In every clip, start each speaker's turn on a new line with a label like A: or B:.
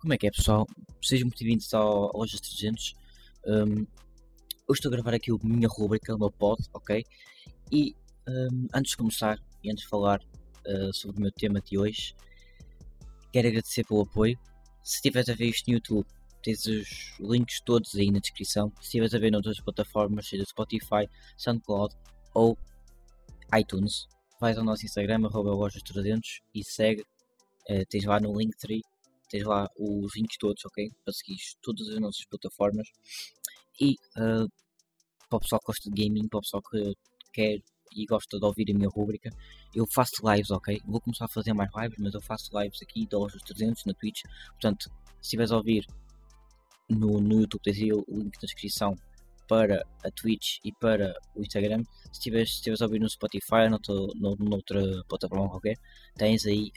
A: Como é que é pessoal? Sejam muito bem-vindos ao Lojas 300 um, Hoje estou a gravar aqui a minha rubrica, o meu pod, ok? E um, antes de começar e antes de falar uh, sobre o meu tema de hoje Quero agradecer pelo apoio Se estiveres a ver isto no YouTube Tens os links todos aí na descrição Se estiveres a ver noutras plataformas, seja Spotify, SoundCloud ou iTunes Vais ao nosso Instagram, arroba lojas300 e segue Uh, tens lá no Linktree tens lá os links todos, ok? Para seguir todas as nossas plataformas. E uh, para o pessoal que gosta de gaming, para o pessoal que quer e gosta de ouvir a minha rubrica, eu faço lives, ok? Vou começar a fazer mais lives, mas eu faço lives aqui da Loja 300 na Twitch. Portanto, se estiveres a ouvir no, no YouTube, tens aí o link na descrição para a Twitch e para o Instagram. Se estiveres, a ouvir no Spotify ou noutra, noutra plataforma qualquer, tens aí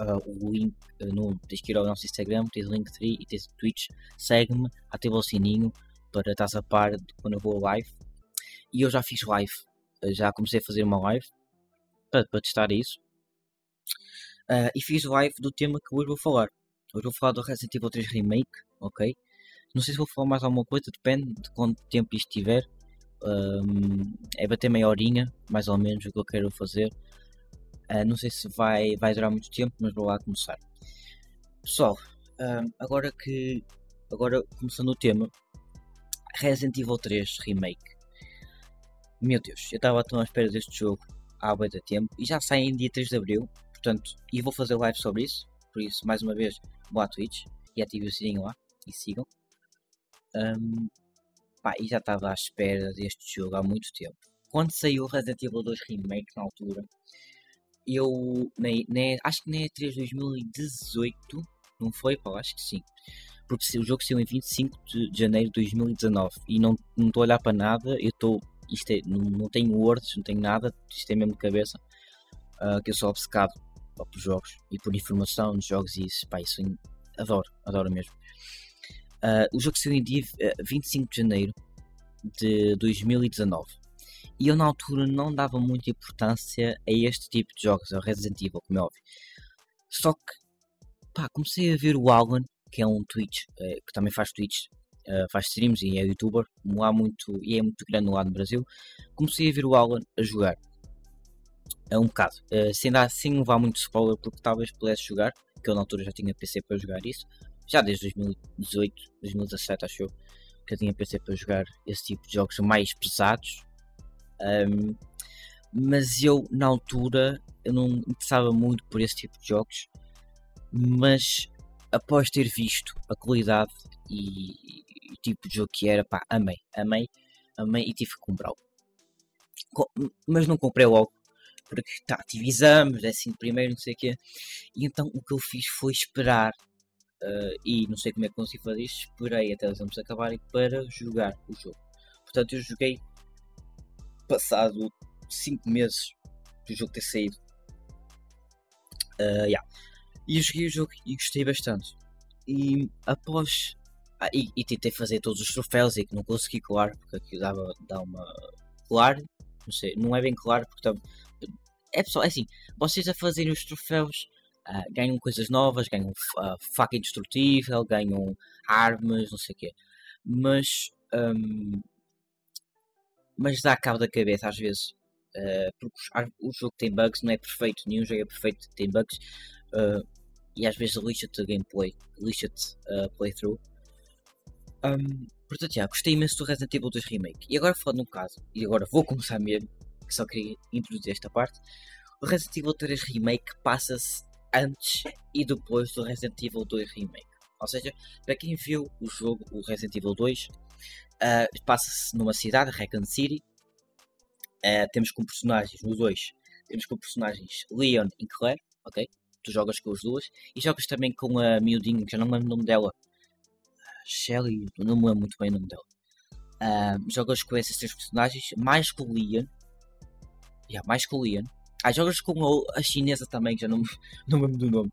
A: uh, o link uh, no, tens que ir ao nosso Instagram, tens o Linktree e tens o Twitch. Segue-me, ativa o sininho para estar a par de quando eu vou live. E eu já fiz live, já comecei a fazer uma live para, para testar isso. Uh, e fiz live do tema que hoje vou falar. Hoje vou falar do Resident Evil 3 Remake, ok? Não sei se vou falar mais alguma coisa, depende de quanto tempo isto tiver. Um, é bater meia horinha, mais ou menos, o que eu quero fazer. Uh, não sei se vai, vai durar muito tempo, mas vou lá começar. Pessoal, uh, agora que. Agora começando o tema. Resident Evil 3 Remake. Meu Deus, eu estava tão à espera deste jogo há muito tempo e já sai em dia 3 de Abril. Portanto, e vou fazer live sobre isso. Por isso, mais uma vez, vou à Twitch e ative o sininho lá e sigam. Um, pá, e já estava à espera deste jogo há muito tempo. Quando saiu Resident Evil 2 Remake na altura, eu nem, nem, acho que nem é 3 2018, não foi? Pá, acho que sim. Porque o jogo saiu em 25 de janeiro de 2019 e não estou a olhar para nada, eu estou. Isto é, não, não tenho words, não tenho nada, isto é mesmo cabeça. Uh, que eu sou obcecado pá, por jogos e por informação de jogos e isso, pá, isso adoro, adoro mesmo. Uh, o jogo saiu em dia uh, 25 de janeiro de 2019 e eu na altura não dava muita importância a este tipo de jogos, ao Resident Evil, como é óbvio. Só que, pá, comecei a ver o Alan, que é um Twitch, é, que também faz Twitch, uh, faz streams e é youtuber, há muito, e é muito grande lá no Brasil. Comecei a ver o Alan a jogar. É um bocado, uh, sem, dar, sem levar muito spoiler, porque talvez pudesse jogar, que eu na altura já tinha PC para jogar isso, já desde 2018, 2017 acho eu, que eu tinha PC para jogar esse tipo de jogos mais pesados, um, mas eu, na altura, eu não interessava muito por esse tipo de jogos. Mas após ter visto a qualidade e, o tipo de jogo que era, pá, amei, amei, amei e tive que comprá-lo. Mas não comprei logo, porque tá, tive exames, é assim primeiro, não sei o quê. E então o que eu fiz foi esperar. Uh, e não sei como é que consegui fazer isto, esperei até os exames acabarem para jogar o jogo. Portanto, eu joguei passado 5 meses do jogo ter saído. Uh, yeah. E eu joguei o jogo e gostei bastante. E após. Ah, e, e, tentei fazer todos os troféus e que não consegui colar, porque aquilo dava, dá uma. Colar, não sei, não é bem claro, porque tam... é pessoal, é assim, vocês a fazerem os troféus uh, ganham coisas novas, ganham uh, faca indestrutível, ganham armas, não sei o quê. Mas um, mas dá cabo da cabeça às vezes. Uh, porque o jogo tem bugs, não é perfeito, nenhum jogo é perfeito, tem bugs. Uh, e às vezes lixa-te gameplay, lixa-te uh, playthrough. Um, portanto, já, gostei imenso do Resident Evil 2 Remake. E agora falando no caso, e agora vou começar mesmo, que só queria introduzir esta parte. O Resident Evil 3 Remake passa-se antes e depois do Resident Evil 2 Remake. Ou seja, para quem viu o jogo, o Resident Evil 2, Uh, Passa-se numa cidade, Raccoon City. Uh, temos como personagens, no 2, temos como personagens Leon e Claire, ok? Tu jogas com as duas. E jogas também com a miudinha, que já não me lembro o nome dela. Shelly, não me lembro muito bem o nome dela. Uh, jogas com esses três personagens, mais com o Leon. Yeah, mais com o Leon. Ah, jogas com a, chinesa também, que já não, não me lembro do nome.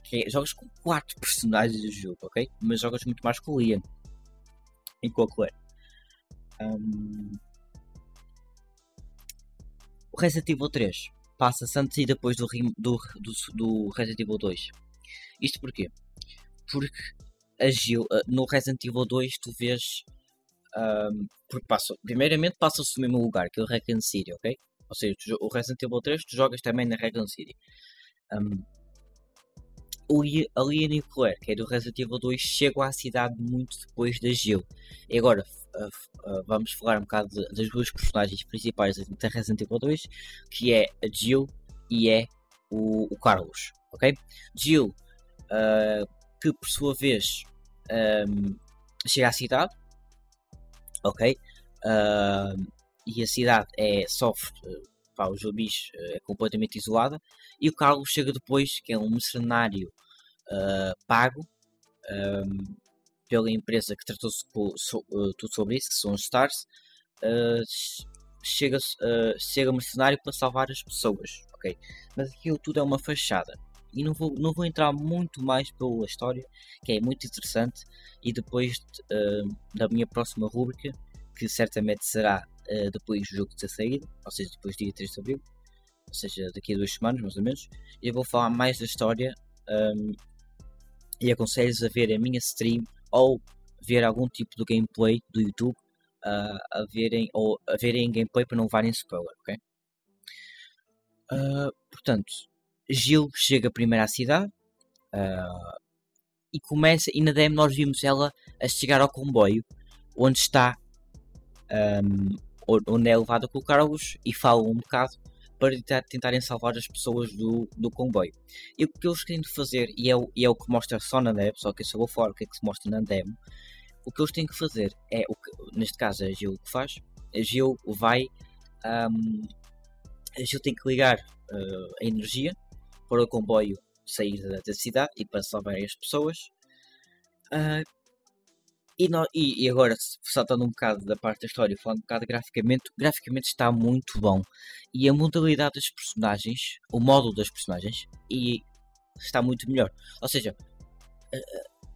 A: Okay? Jogas com quatro personagens do jogo, ok? Mas jogas muito mais com o Leon. E a Claire. Um... O Resident Evil 3 passa-se antes e depois do, do, do, do Resident Evil 2. Isto porquê? porque a Jill, uh, no Resident Evil 2 tu vês um, porque passa, primeiramente passa-se no mesmo lugar que o Raccoon City, ok? Ou seja, tu, o Resident Evil 3 tu jogas também na Raccoon City. Um, o, a Leon o Claire, que é do Resident Evil 2, chegam à cidade muito depois da Jill. E agora uh, uh, vamos falar um bocado de, das duas personagens principais da Resident Evil 2, que é a Jill e é o, o Carlos, ok? Jill, uh, que por sua vez um, chega à cidade, ok? Uh, e a cidade é sofre, pá, os zumbis uh, é completamente isolada. E o Carlos chega depois, que é um mercenário uh, pago um, pela empresa que tratou so, uh, tudo sobre isso, que são os Stars. chega, chega mercenário para salvar as pessoas, ok? Mas aquilo tudo é uma fachada e não vou, não vou entrar muito mais pela história, que é muito interessante. E depois uh, da minha próxima rubrica, que certamente será uh, depois do jogo ter saído, ou seja, depois do dia 3 de abril, ou seja, daqui a duas semanas mais ou menos, eu vou falar mais da história um, e aconselho-vos a ver a minha stream ou ver algum tipo de gameplay do YouTube uh, a verem ou a verem gameplay para não levarem spoiler, ok? Uh, portanto, Gil chega primeiro à cidade uh, e começa, e na DM nós vimos ela a chegar ao comboio onde está um, onde é levada com Carlos e fala um bocado para tentarem salvar as pessoas do, do comboio. E o que eles têm de fazer, e é, o, e é o que mostra só na demo, só que eu só o que é que se mostra na demo, o que eles têm que fazer é, o que, neste caso a Gil que faz, a Gil vai, um, a Gil tem que ligar uh, a energia para o comboio sair da, da cidade e para salvar as pessoas. Uh, e, no, e, e, agora, saltando um bocado da parte da história, falando um bocado graficamente, graficamente está muito bom. E a modalidade dos personagens, o módulo das personagens, e está muito melhor. Ou seja,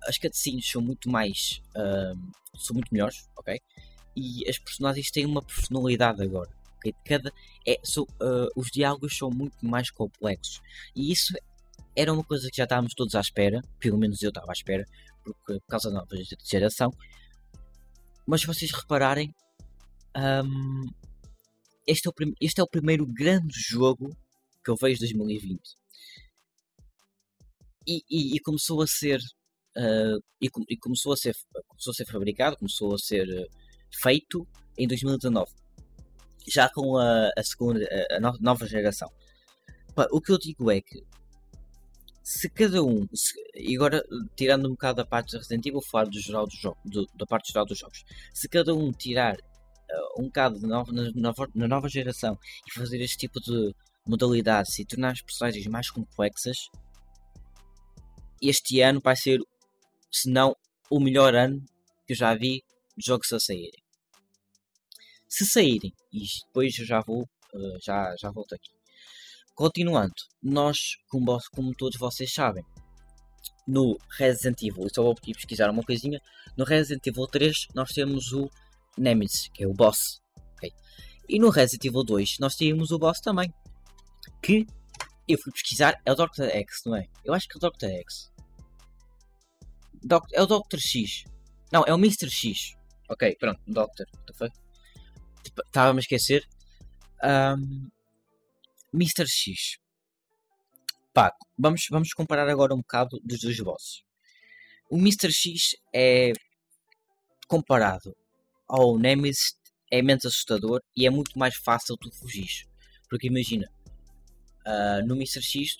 A: as cutscenes são muito mais. Uh, são muito melhores, ok? E as personagens têm uma personalidade agora. Okay? Cada, é, so, uh, os diálogos são muito mais complexos. E isso era uma coisa que já estávamos todos à espera, pelo menos eu estava à espera, por causa da nova geração. Mas se vocês repararem, um, este, é o este é o primeiro grande jogo que eu vejo 2020. E, e, e começou a ser uh, e, e, começou a ser começou a ser fabricado, começou a ser uh, feito em 2019 já com a, a segunda a nova geração. o que eu digo é que se cada um, se, e agora tirando um bocado da parte da Resident Evil, falar do geral do jogo, do, da parte geral dos jogos, se cada um tirar uh, um bocado de nova, na, nova, na nova geração e fazer este tipo de modalidades e tornar as personagens mais complexas, este ano vai ser, se não o melhor ano que eu já vi de jogos a saírem. Se saírem, e depois eu já vou, uh, já, já volto aqui. Continuando, nós, como, como todos vocês sabem, no Resident Evil, só vou aqui pesquisar uma coisinha, no Resident Evil 3 nós temos o Nemesis, que é o boss. Okay? E no Resident Evil 2 nós temos o boss também, que eu fui pesquisar, é o Dr. X, não é? Eu acho que é o Dr. X. Doc, é o Dr. X. Não, é o Mr. X. Ok, pronto, Doctor. Estava-me a esquecer. Um, Mr. X. Pá, vamos, vamos comparar agora um bocado dos dois bosses. O Mr. X é comparado ao Nemesis é menos assustador e é muito mais fácil tu fugir. Porque imagina, uh, no Mr. X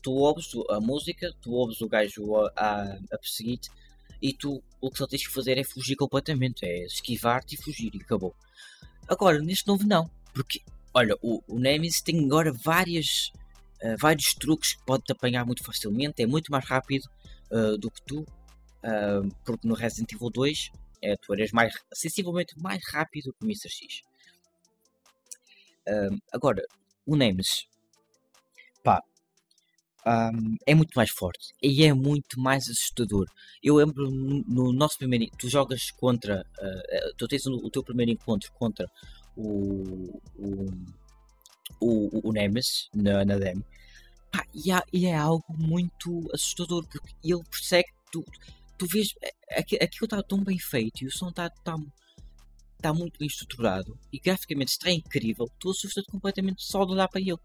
A: tu ouves a música, tu ouves o gajo a, a, a perseguir-te e tu o que só tens que fazer é fugir completamente, é esquivar-te e fugir e acabou. Agora, neste novo não, porque Olha, o, o Nemesis tem agora várias, uh, vários truques que pode-te apanhar muito facilmente, é muito mais rápido uh, do que tu, uh, porque no Resident Evil 2 tu eras mais, sensivelmente mais rápido que o Mr. X. agora, o Nemesis, pá, um, é muito mais forte e é muito mais assustador. Eu lembro no, no nosso primeiro. Tu jogas contra. Uh, tu tens o, teu primeiro encontro contra o, o, o, o Nemesis na, na demo. Pá, e, há, e, é algo muito assustador porque ele persegue tu, tu vês. é, Aquilo está tão bem feito e o som está tá, tá muito bem estruturado e graficamente está incrível. Tu assustas-te completamente só de olhar para ele.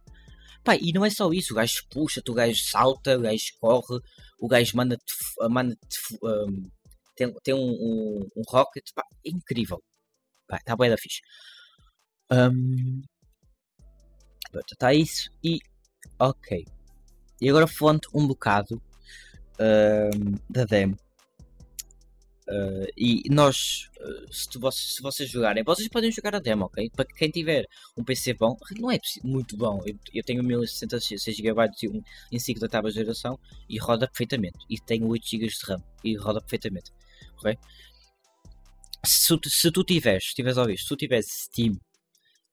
A: Pá, e não é só isso, o gajo puxa-te, o gajo salta, o gajo corre, o gajo manda-te. Manda um, tem, tem um, um, um rocket, pá, é incrível. Está bem da fixe. Um, está isso e ok. E agora falando um bocado um, da demo. Uh, e nós, uh, se, tu, se vocês jogarem, vocês podem jogar a demo, ok? Para quem tiver um PC bom, não é muito bom. Eu, eu tenho 1060 6 GB e um em 5 da oitava geração e roda perfeitamente. E tenho 8 GB de RAM e roda perfeitamente, ok? Se, se tu tiveres, se tiveres a se tu tiveres Steam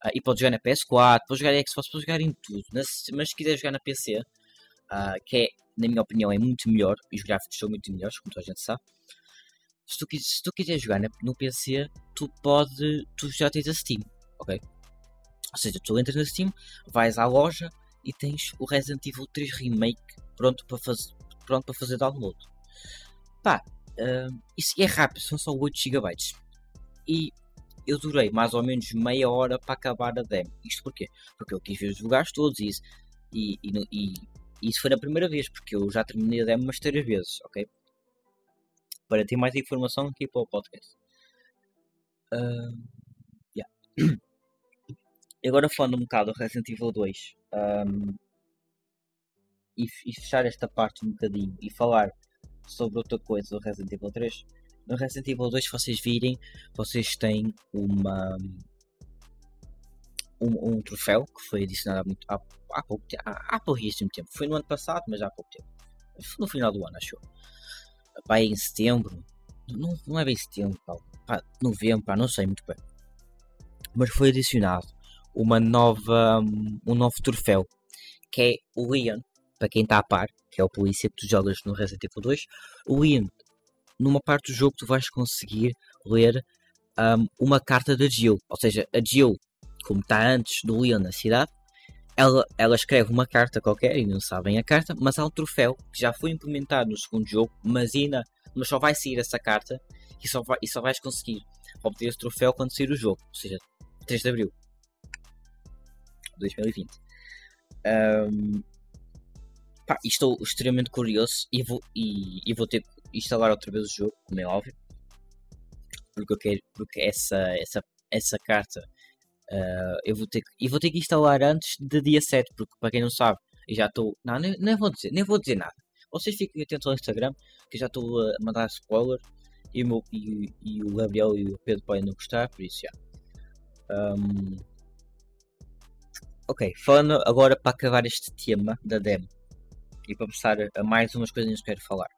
A: uh, e podes jogar na PS4, podes jogar em Xbox, podes jogar em tudo, mas, mas se quiseres jogar na PC, que é, na minha opinião, é muito melhor, e os gráficos são muito melhores, como toda a gente sabe se tu, se tu quiseres jogar no PC, tu pode, tu já tens a Steam, ok? Ou seja, tu entras na Steam, vais à loja e tens o Resident Evil 3 Remake pronto para, faz, pronto para fazer download. Pá, uh, isso é rápido, são só 8 GB. E eu durei mais ou menos meia hora para acabar a demo. Isto porquê? Porque eu quis ver os lugares todos e isso, e, e, e, isso foi a primeira vez, porque eu já terminei a demo umas três vezes, ok? para ter mais informação aqui para o podcast. Uh, yeah. agora falando um bocado do Resident Evil 2 um, e, e, fechar esta parte um bocadinho e falar sobre outra coisa do Resident Evil 3. No Resident Evil 2, se vocês virem, vocês têm uma um, um troféu que foi adicionado há, muito, há, há pouco tempo, há, há pouquíssimo tempo. Foi no ano passado, mas há pouco tempo. No final do ano, acho eu vai em setembro. Não, não é bem setembro, pá novembro, pá, não sei muito bem. Mas foi adicionado uma nova, um novo troféu que é o Leon. Para quem está a par, que é o polícia que tu jogas no Resident Evil 2, o Leon, numa parte do jogo, tu vais conseguir ler um, uma carta da Jill. Ou seja, a Jill, como está antes do Leon na cidade, ela, ela escreve uma carta qualquer e não sabem a carta, mas há um troféu que já foi implementado no segundo jogo, mas ainda mas só vai sair essa carta e só, vai, e só vais conseguir obter esse troféu quando sair o jogo, ou seja, 3 de Abril 2020. Um, pá, estou extremamente curioso e vou, e, e vou ter instalar outra vez o jogo, como é óbvio, porque eu quero, porque essa, essa, essa carta Uh, eu vou ter que, vou ter que instalar antes de dia 7, porque para quem não sabe, eu já estou. Não, nem, nem, vou dizer, nem vou dizer nada. Vocês fiquem atentos ao Instagram, que eu já estou a mandar spoiler. E o, meu, e, e o Gabriel e o Pedro podem não gostar, por isso já. Um, ok, falando agora para acabar este tema da demo e para passar a mais umas coisinhas que quero falar.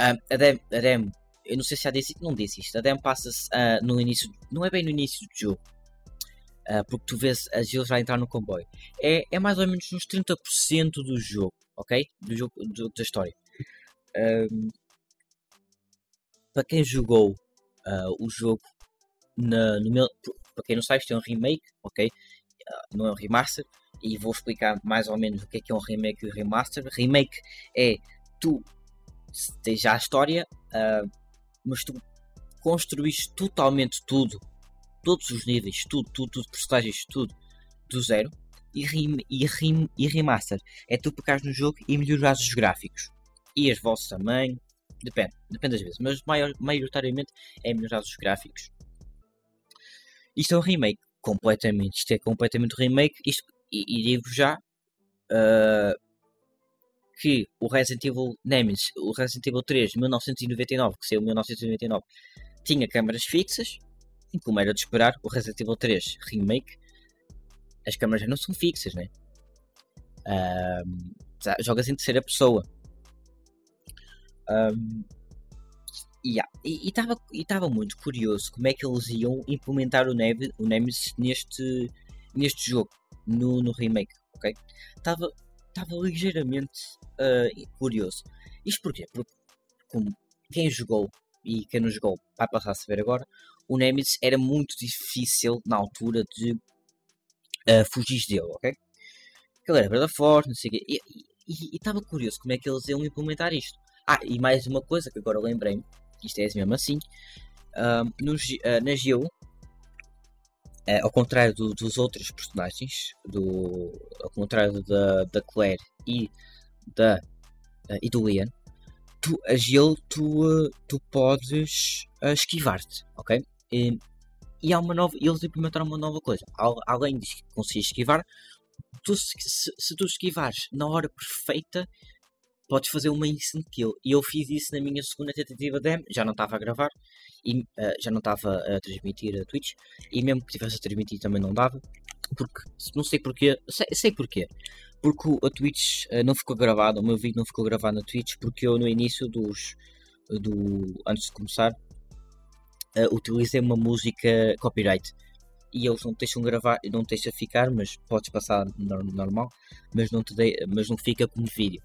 A: Um, a, demo, a demo, eu não sei se já disse, não disse isto. A demo passa-se uh, no início, não é bem no início do jogo, Uh, porque tu vês as Gilles vai entrar no comboio. É, é mais ou menos uns 30% do jogo, ok? Do jogo do, da história. Para quem jogou uh, o jogo na, no meu. Para quem não sabe, isto é um remake, ok? Não é um remaster. E vou explicar mais ou menos o que é que é um remake e um remaster. Remake é tu já a história, mas tu construís totalmente tudo todos os níveis, tudo, tudo, tudo, personagens, tudo, do zero. E, rim, e, rim, e remaster é tu pegares no jogo e melhorar os gráficos. E as vozes também, depende, depende das vezes, mas maior, maioritariamente é melhorar os gráficos. Isto é um remake, completamente, isto é completamente remake, isto, e, e digo já uh, que o Resident Evil Nemesis, o Resident Evil 3 1999, que saiu em 1999, tinha câmaras fixas, e como era de esperar, o Resident Evil 3 Remake, as câmeras não são fixas, né? Um, jogas em terceira pessoa. Um, yeah. E estava muito curioso como é que eles iam implementar o, Neve, o Nemesis neste, neste jogo, no, no remake, ok? Estava ligeiramente uh, curioso. Isto porquê? Porque como quem jogou e quem não jogou vai passar a saber agora, o Nemesis era muito difícil na altura de uh, fugir dele, ok? Ele era brada forte, não sei o quê. E estava curioso como é que eles iam implementar isto. Ah, e mais uma coisa que agora lembrei-me, isto é mesmo assim, um, no, uh, na G1, uh, ao contrário do, dos outros personagens, do, ao contrário da, da Claire e, da, uh, e do Leon, tu, a tu, tu podes esquivar-te, ok? E, e há uma nova, eles implementaram uma nova coisa. Além de conseguir esquivar, tu, se, se, tu esquivares na hora perfeita, podes fazer uma instant kill. E eu fiz isso na minha segunda tentativa de já não estava a gravar, e uh, já não estava a transmitir a Twitch, e mesmo que tivesse a transmitir também não dava, porque não sei porquê, sei, sei porquê. Porque a Twitch uh, não ficou gravado, o meu vídeo não ficou gravado na Twitch, porque eu no início dos. Do, antes de começar, uh, utilizei uma música copyright e eles não te deixam gravar, não te deixam ficar, mas podes passar normal, mas não, te de, mas não fica como vídeo.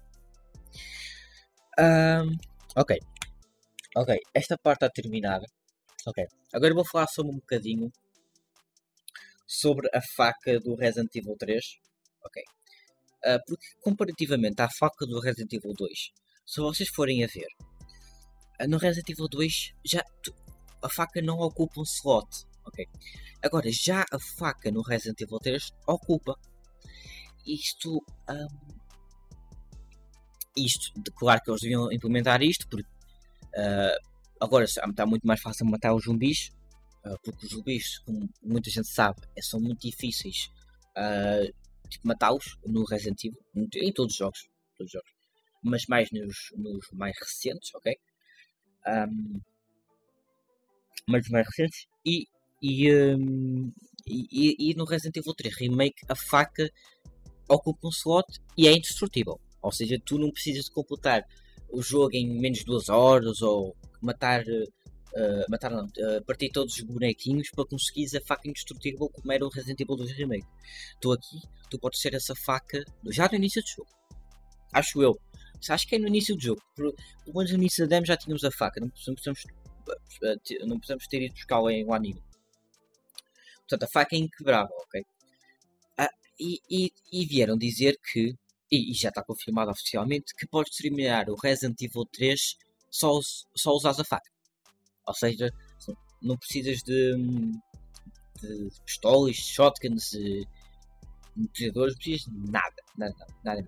A: Um, ok, ok, esta parte está terminada. Ok, agora vou falar sobre um bocadinho sobre a faca do Resident Evil 3. Ok, uh, porque comparativamente à faca do Resident Evil 2, se vocês forem a ver, uh, no Resident Evil 2 já a faca não ocupa um slot, ok? Agora, já a faca no Resident Evil 3 ocupa. Isto. Um, isto, claro que eles deviam implementar isto, porque uh, agora está muito mais fácil matar os zumbis, uh, porque os zumbis, como muita gente sabe, é, são muito difíceis uh, tipo, matá-los no Resident Evil, em todos os jogos, todos os jogos. mas mais nos, nos mais recentes, ok? Um, mas mais recentes. E, e, um, e, e, no Resident Evil 3 Remake a faca ocupa um slot e é indestrutível. Ou seja, tu não precisas de completar o jogo em menos de duas horas ou matar, uh, matar não, uh, partir todos os bonequinhos para conseguires a faca indestrutível como era o Resident Evil 2 Remake. Tu aqui, tu podes ser essa faca já no início do jogo. Acho eu. Acho que é no início do jogo. Pelo menos no início da demo já tínhamos a faca. Não precisamos não precisamos ter ido buscá-la em um anime. Portanto, a faca é inquebrável, ok? Ah, e, e, e, vieram dizer que, e, e, já está confirmado oficialmente, que podes terminar o Resident Evil 3 só, só usares a faca. Ou seja, não precisas de, de pistolas, shotguns, metralhadores, não precisas de nada, nada, nada, nada.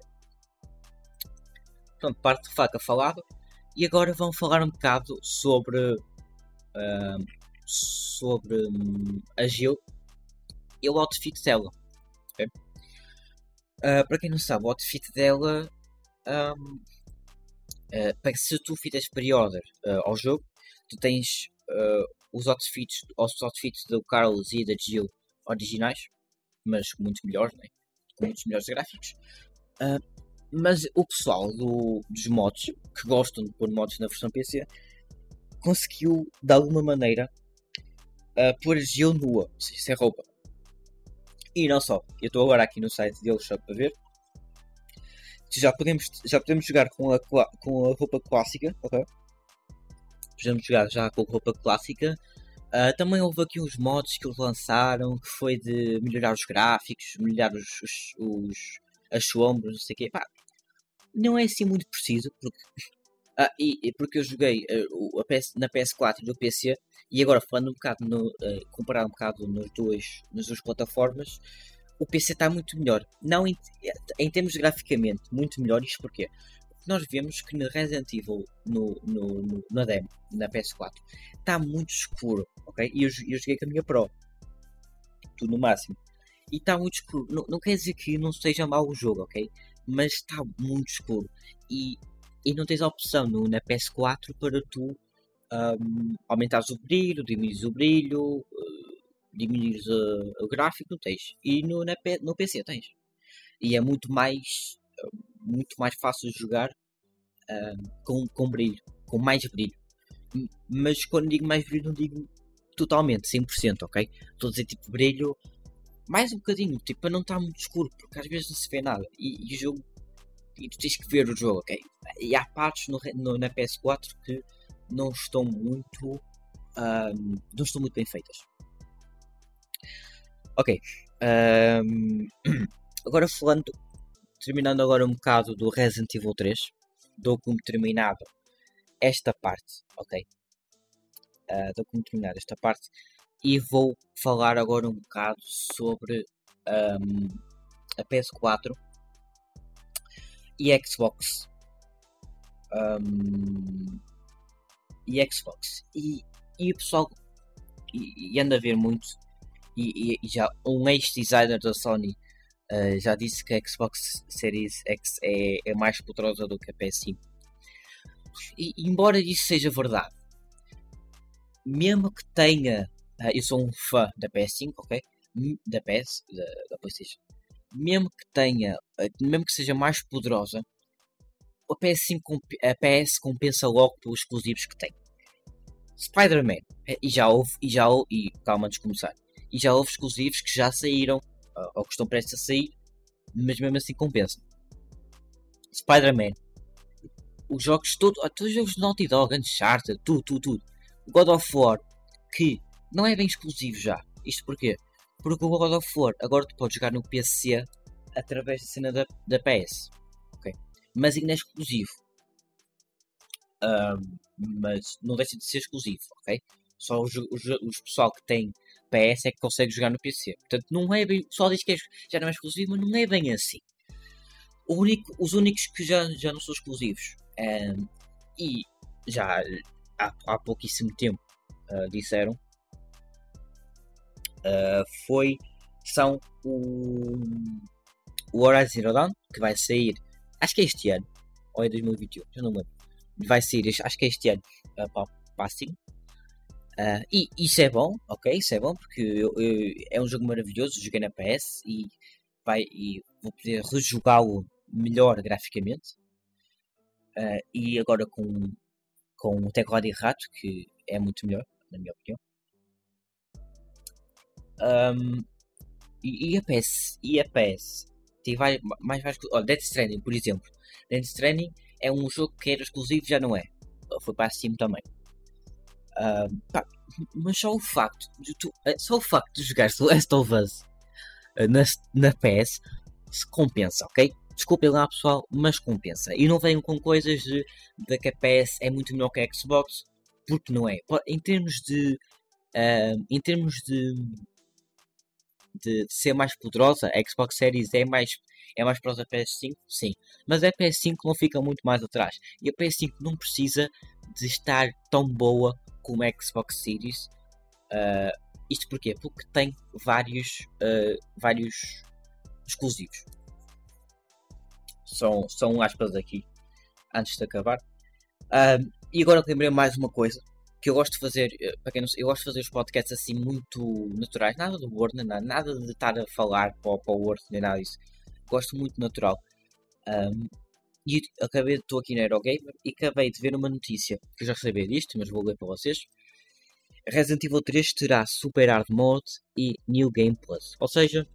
A: Portanto, parte de faca falada. E agora vamos falar um bocado sobre uh, sobre um, a Gil e o outfit dela. Okay? Uh, para quem não sabe, o outfit dela um, uh, para se tu fizeres pre-order uh, ao jogo, tu tens os outfits, os outfits do Carlos e da Jill originais, mas muito melhores, né? com muitos melhores gráficos. Mas o pessoal do, dos mods, que gostam de pôr mods na versão PC, conseguiu de alguma maneira pôr gelo nua, sem roupa. E não só, eu estou agora aqui no site deles só para ver. Já podemos, já podemos jogar com a, com a roupa clássica, ok? Podemos jogar já com a roupa clássica. Uh, também houve aqui uns mods que eles lançaram que foi de melhorar os gráficos, melhorar os, os, os as sombras, não sei o quê. Pá, não é assim muito preciso, porque, ah, e, porque eu joguei uh, PS, na PS4 e no PC, e agora falando um bocado, no, uh, comparar um bocado nos dois, nas duas plataformas, o PC está muito melhor. Não em, em termos graficamente, muito melhor. Isto porquê? Porque nós vemos que no Resident Evil, no, no, no, na demo, na PS4, está muito escuro, ok? E eu, eu joguei com a minha Pro, tudo no máximo e está muito escuro. Não, não, quer dizer que não seja mau o jogo, ok? Mas está muito escuro e, e não tens a opção no, na PS4 para tu um, aumentares o brilho, diminuires o brilho, diminuires uh, o gráfico, não tens. E no, na, no PC tens. E é muito mais, uh, muito mais fácil de jogar com, com brilho, com mais brilho. Mas quando digo mais brilho, não digo totalmente, 100%, ok? Estou a dizer tipo brilho mais um bocadinho, tipo, para não estar muito escuro, porque às vezes não se vê nada. E, e o jogo. E tu tens que ver o jogo, ok? E há partes no, no, na PS4 que não estão muito. Um, não estão muito bem feitas. Ok. Um, agora falando. Terminando agora um bocado do Resident Evil 3. Dou como terminado esta parte, ok? Uh, dou como terminar esta parte e vou falar agora um bocado sobre um, a PS4 e Xbox. Um, e Xbox. E, e o pessoal e, e anda a ver muito. E, e já um ex-designer da Sony uh, já disse que a Xbox Series X é, é mais poderosa do que a PS5. E, embora isso seja verdade, mesmo que tenha. Uh, eu sou um fã da PS5, ok? Da PS, da, da PlayStation. Mesmo que tenha. Uh, mesmo que seja mais poderosa, a PS5 a PS compensa logo pelos exclusivos que tem. Spider-Man, eh, e já houve, e já houve, e calma antes de começar, e já houve exclusivos que já saíram, ou que estão prestes a sair, mas mesmo assim compensa. Spider-Man, os jogos, todo, todos os jogos de Naughty Dog, Uncharted, tudo, tudo, tudo. God of War, que não é bem exclusivo já. Isto porquê? Porque o God of War agora tu podes jogar no PC através da cena da, da PS. Okay? Mas ainda é exclusivo. Mas não deixa de ser exclusivo, ok? Só os, os, os, pessoal que tem PS é que consegue jogar no PC. Portanto, não é bem. Só diz que é, já não é exclusivo, mas não é bem assim. Único, os únicos que já, já não são exclusivos um, e já há, há pouquíssimo tempo uh, disseram uh, foi são o, o Horizon Zero Dawn que vai sair acho que é este ano ou é 2021 já não lembro vai sair acho que é este ano uh, para, para assim Uh, e isso é bom, ok? Isso é bom porque eu, eu, é um jogo maravilhoso. Joguei na PS e, vai, e vou poder rejogá-lo melhor graficamente. Uh, e agora com, com o teclado e rato, que é muito melhor, na minha opinião. Um, e, e, a PS, e a PS tem mais, mais vários. Oh, Death Stranding, por exemplo. Death Stranding é um jogo que era exclusivo, já não é. Foi para a Steam também. Pá, mas só o facto de tu, eh, só o facto de jogar The Last of Us uh, na, na PS se compensa, ok? Desculpem lá pessoal, mas compensa. E não venham com coisas de, de que a PS é muito melhor que a Xbox, porque não é. Em termos de. Uh, em termos de, de, ser mais poderosa, a Xbox Series é mais, é mais próxima da PS5, sim. Mas a PS5 não fica muito mais atrás. E a PS5 não precisa de estar tão boa como a Xbox Series. Uh, isto porquê? Porque tem vários, uh, vários exclusivos são, são aspas aqui, antes de acabar. Um, e agora lembrei mais uma coisa que eu gosto de fazer, eh, para quem não eu gosto de fazer os podcasts assim muito naturais, nada do Word, nada, nada de estar a falar para, para o Word, nem nada disso. Gosto muito natural. Um, e acabei, estou aqui na Eurogamer e acabei de ver uma notícia que eu já sabia disto, mas vou ler para vocês. Resident Evil 3 terá Super Hard Mode e New Game Plus. Ou seja,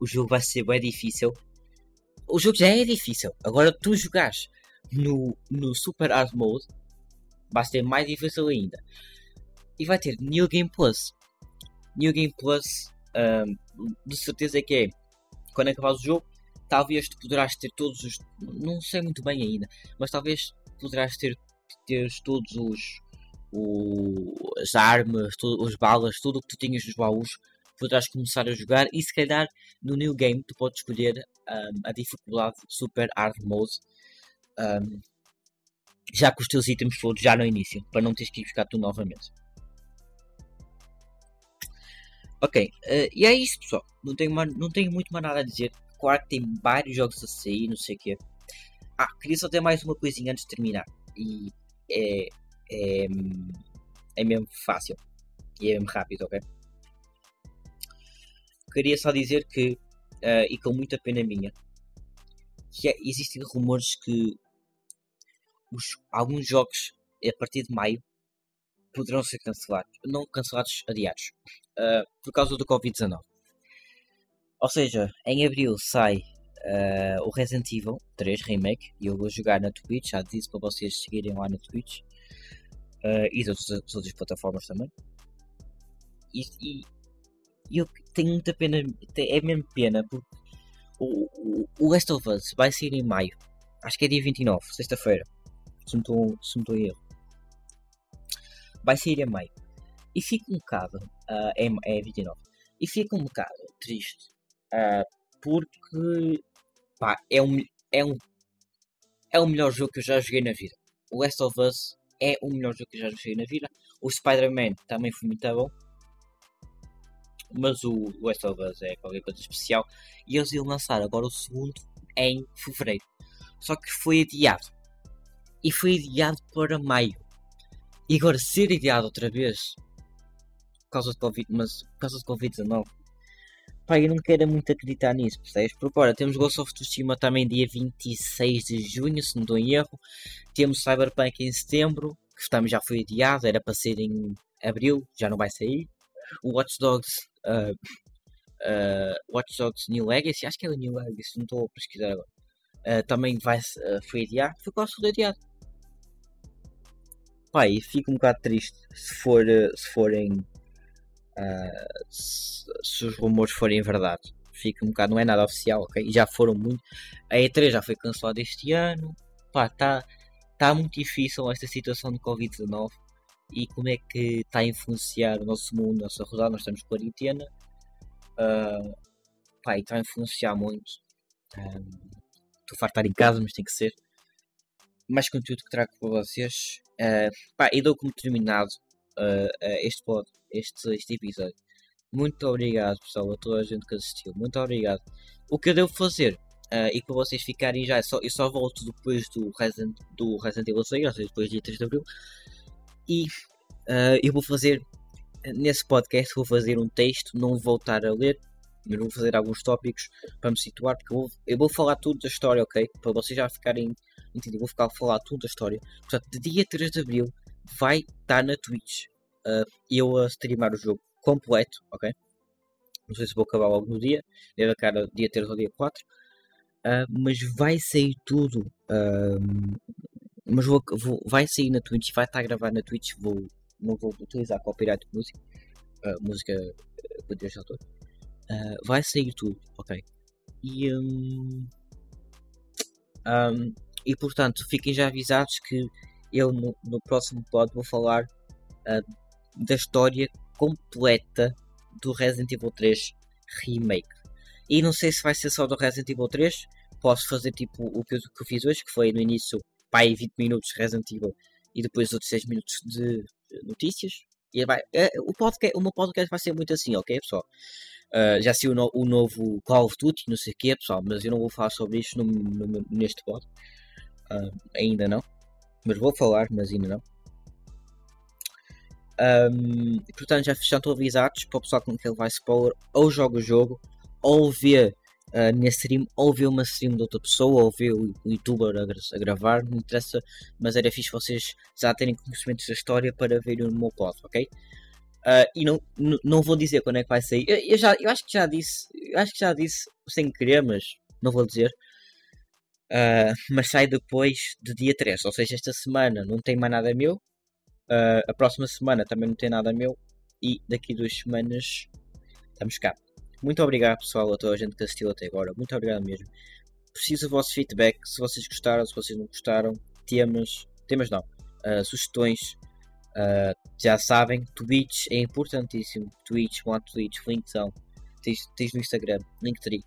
A: o jogo vai ser bem difícil o jogo já é difícil. Agora tu jogares no, no Super Hard Mode vai ser mais difícil ainda. E vai ter New Game Plus. New Game Plus um, de certeza que é quando acabares o jogo, talvez poderás ter todos os. Não sei muito bem ainda, mas talvez poderás ter, ter todos os, os as armas, to, as balas, tudo o que tu tinhas nos baús poderás começar a jogar e se calhar no New Game tu podes escolher um, a dificuldade Super Hard Mode um, já com os teus itens todos já no início para não teres que ir buscar tudo novamente. Ok, uh, e é isso pessoal. Não tenho, não tenho muito mais nada a dizer. Claro que tem vários jogos a sair, não sei o que. Ah, queria só ter mais uma coisinha antes de terminar. E é, é, é mesmo fácil. E é mesmo rápido, ok? Queria só dizer que, uh, e com muita pena minha, que é, existem rumores que os, alguns jogos a partir de maio poderão ser cancelados, não cancelados, adiados, uh, por causa do Covid-19. Ou seja, em abril sai uh, o Resident Evil 3 Remake e eu vou jogar na Twitch, já disse para vocês seguirem lá na Twitch uh, e das outras plataformas também. E, e eu tenho muita pena, é mesmo pena, porque o, o, o Last of Us vai sair em maio, acho que é dia 29, sexta-feira. Se não estou, em erro. Vai sair em maio. E fico um bocado. Uh, é, é 29. E fico um bocado triste. Uh, porque. Pá, é um, é um. É o melhor jogo que eu já joguei na vida. O Last of Us é o melhor jogo que eu já joguei na vida. O Spider-Man também foi muito bom. Mas o Last of Us é qualquer coisa especial. E eles iam lançar agora o segundo em fevereiro. Só que foi adiado. E foi adiado para maio. E agora ser adiado outra vez por causa de Covid, mas por causa de Covid-19. Pá, eu não quero muito acreditar nisso, percebes? Agora temos Ghost of Tsushima também dia 26 de junho, se não estou em erro. Temos Cyberpunk em setembro, que também já foi adiado, era para ser em abril, já não vai sair. O Watch Dogs, uh, uh, Watch Dogs New Legacy, acho que é o New Legacy, não estou a pesquisar agora. Uh, também vai, uh, foi adiado, foi quase tudo adiado. Pá, e fico um bocado triste se, for, se forem uh, se, se, os rumores forem verdade. Fica um bocado, não é nada oficial, ok? E já foram muito. A E3 já foi cancelada este ano. Pá, está tá muito difícil esta situação de Covid-19 e como é que está a influenciar o nosso mundo, a nossa rodada. Nós estamos de quarentena. Uh, pá, e está a influenciar muito. Um, de estar em casa, mas tem que ser. Mais conteúdo que trago para vocês. Uh, pá, e dou como terminado uh, este, pod, este, este episódio. Muito obrigado, pessoal, a toda a gente que assistiu. Muito obrigado. O que eu devo fazer, uh, e para vocês ficarem já, só, eu só volto depois do Resident, do Resident Evil 6, ou seja, depois do dia 3 de Abril. E uh, eu vou fazer, nesse podcast, vou fazer um texto, não vou voltar a ler, mas vou fazer alguns tópicos para me situar, porque eu vou, eu vou falar tudo da história, ok? Para vocês já ficarem entendidos, vou ficar a falar tudo da história. Portanto, de dia 3 de Abril vai estar na Twitch. Uh, eu a streamar o jogo completo, ok? Não sei se vou acabar logo no dia, deve acabar dia 3 ou dia 4. Uh, ah, mas vai sair tudo. Uh, mas vou, vou, vai sair na Twitch, vai estar a gravar na Twitch. Vou, não vou utilizar copyright de música, música uh, de autor. Uh, vai sair tudo, ok? E, um, um, e portanto, fiquem já avisados que eu no, no próximo pod vou falar uh, da história completa do Resident Evil 3 Remake. E não sei se vai ser só do Resident Evil 3. Posso fazer tipo o que eu, que eu fiz hoje, que foi no início, pai, 20 minutos Resident Evil e depois outros 6 minutos de notícias. E vai, é, o, podcast, o meu podcast vai ser muito assim, ok, pessoal? Uh, já saiu o, no, o, novo Call of Duty, não sei o que, pessoal, mas eu não vou falar sobre isto no, no, neste pod. Uh, ainda não. Mas vou falar, mas ainda não. Um, portanto, já, já estão avisados para o pessoal que não quer levar spoiler, ou joga o jogo, ou vê uh, na stream, ou vê uma stream de outra pessoa, ou vê o, youtuber a, a, gravar, não interessa, mas era fixe vocês já terem conhecimentos da história para verem o meu pod, ok? Uh, e não, não vou dizer quando é que vai sair. Eu, eu, já, eu acho que já disse, eu acho que já disse sem querer, mas não vou dizer. Uh, mas sai depois de dia 3, ou seja, esta semana não tem mais nada meu. Uh, a próxima semana também não tem nada meu. E daqui duas semanas estamos cá. Muito obrigado, pessoal, a toda a gente que assistiu até agora. Muito obrigado mesmo. Preciso do vosso feedback. Se vocês gostaram, se vocês não gostaram, temas, temas não, uh, sugestões. Uh, já sabem, Twitch é importantíssimo. Twitch, one Twitch, linkzão. Tens, tens no Instagram, Linktree.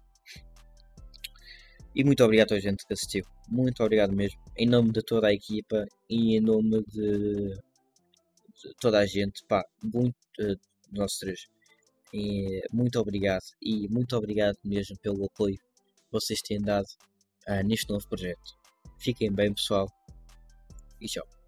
A: E muito obrigado a toda a gente que assistiu. Muito obrigado mesmo. Em nome de toda a equipa e em nome de toda a gente, pá, muito, uh, nós três. E, muito obrigado e muito obrigado mesmo pelo apoio que vocês têm dado uh, neste novo projeto. Fiquem bem, pessoal, e tchau.